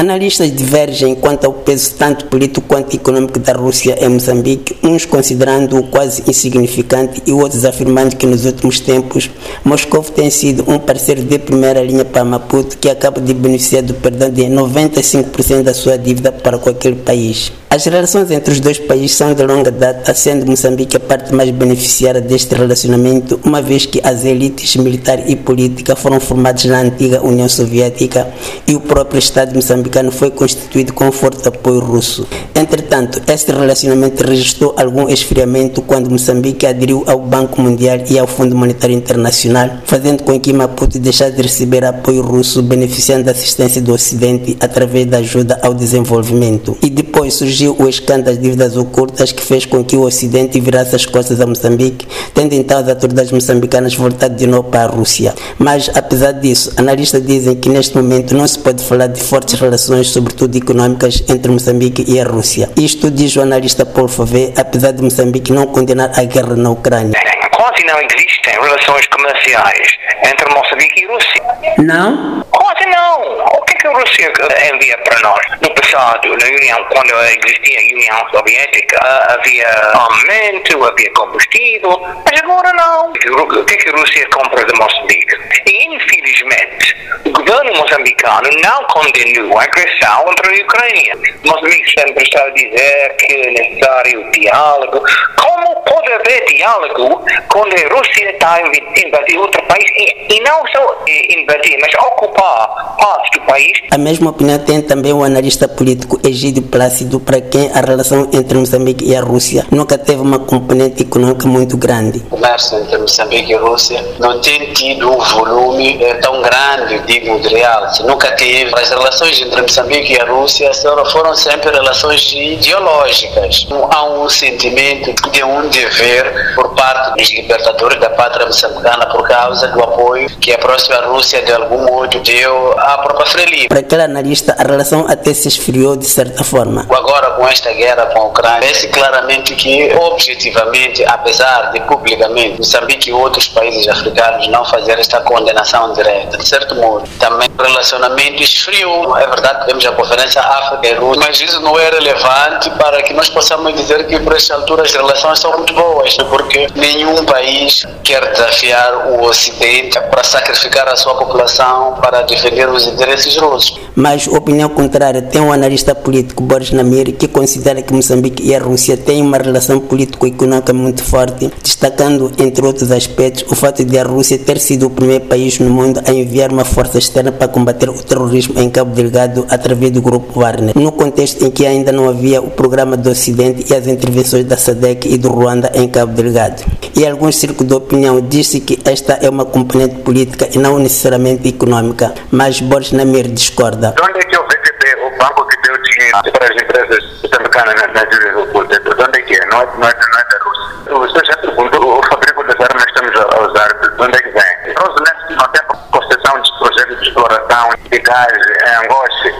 Analistas divergem quanto ao peso tanto político quanto econômico da Rússia em Moçambique, uns considerando-o quase insignificante e outros afirmando que nos últimos tempos Moscou tem sido um parceiro de primeira linha para Maputo que acaba de beneficiar do perdão de 95% da sua dívida para qualquer país. As relações entre os dois países são de longa data, sendo Moçambique a parte mais beneficiária deste relacionamento, uma vez que as elites militar e política foram formadas na antiga União Soviética e o próprio Estado moçambicano foi constituído com forte apoio russo. Entretanto, este relacionamento registrou algum esfriamento quando Moçambique aderiu ao Banco Mundial e ao Fundo Monetário Internacional, fazendo com que Maputo deixasse de receber apoio russo, beneficiando da assistência do Ocidente através da ajuda ao desenvolvimento. E depois surgiu o escândalo das dívidas ocultas que fez com que o Ocidente virasse as costas a Moçambique, tendo então as autoridades moçambicanas voltado de novo para a Rússia. Mas, apesar disso, analistas dizem que neste momento não se pode falar de fortes relações, sobretudo econômicas, entre Moçambique e a Rússia. Isto diz o analista Paulo Fave, apesar de Moçambique não condenar a guerra na Ucrânia. Quase não existem relações comerciais entre Moçambique e Rússia. Não? Quase não. O que, é que a Rússia envia para nós? Passado, na União, quando existia a União Soviética, havia armamento, havia combustível, mas agora não. O que, é que a Rússia compra de Moçambique? E, infelizmente, o governo moçambicano não condenou a agressão contra a Ucrânia. Moçambique sempre está a dizer que é necessário diálogo. Como pode haver diálogo quando a Rússia está a invadir outro país e, e não só invadir, mas ocupar partes do país? A mesma opinião tem também o analista político Egídio Plácido, para quem a relação entre Moçambique e a Rússia nunca teve uma componente econômica muito grande. O comércio entre Moçambique e a Rússia não tem tido um volume tão grande, digo, de realce. Nunca teve. As relações entre Moçambique e a Rússia foram sempre relações ideológicas. Há um sentimento de um dever por parte dos libertadores da pátria moçambicana por causa do apoio que a próxima Rússia, de algum modo, deu à própria Frelimo. Para aquele analista, a relação até se esfriou de certa forma. Agora, com esta guerra com a Ucrânia, parece claramente que, objetivamente, apesar de publicamente Moçambique e outros países africanos não fazer esta condenação direta, de certo modo, também o relacionamento esfriou. É verdade que temos a Conferência África e Rússia, mas isso não é relevante para que nós possamos dizer que, por esta altura, as relações são muito boas, porque nenhum país quer desafiar o Ocidente para sacrificar a sua população para defender os interesses russos. Mas opinião contrária tem um analista político, Boris Namir, que considera que Moçambique e a Rússia têm uma relação político-econômica muito forte, destacando, entre outros aspectos, o fato de a Rússia ter sido o primeiro país no mundo a enviar uma força externa para combater o terrorismo em Cabo Delgado através do grupo Wagner, no contexto em que ainda não havia o programa do Ocidente e as intervenções da SADC e do Ruanda em Cabo Delgado. E alguns círculos de opinião dizem que esta é uma componente política e não necessariamente econômica, mas Boris Namir discorda. De onde é que o VTB, o banco que deu dinheiro para as empresas moçambicanas nas Nações Ocultas, de onde é que é? Não é, não é, não é da Rússia. Você já perguntou, o fabrico das armas que estamos a usar, de onde é que vem? Rosneft não tem concessão de projetos de exploração de gás em Angoche.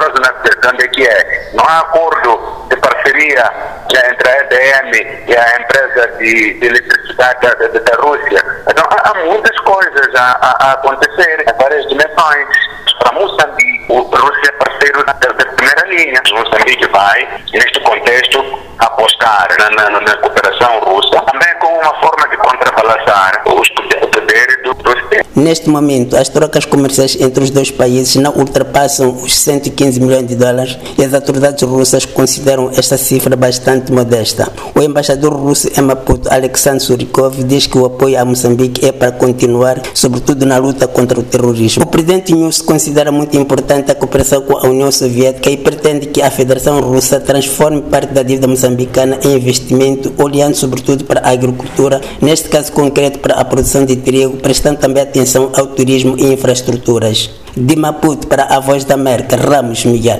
Rosneft, de onde é que é? Não há acordo parceria entre a EDM e a empresa de, de eletricidade da, da, da, Rússia. Então, há, há muitas coisas a, a, a acontecer em várias dimensões. Para Moçambique, a Rússia é parceiro da, da primeira linha. Moçambique vai, neste contexto, apostar na, na, na cooperação russa, também como uma forma de contrabalançar os Neste momento, as trocas comerciais entre os dois países não ultrapassam os 115 milhões de dólares e as autoridades russas consideram esta cifra bastante modesta. O embaixador russo em Maputo, Alexander Surikov, diz que o apoio a Moçambique é para continuar, sobretudo na luta contra o terrorismo. O presidente News considera muito importante a cooperação com a União Soviética e pretende que a Federação Russa transforme parte da dívida moçambicana em investimento, olhando sobretudo para a agricultura, neste caso concreto para a produção de trigo, prestando também atenção ao turismo e infraestruturas. De Maputo para a Voz da América, Ramos Miguel.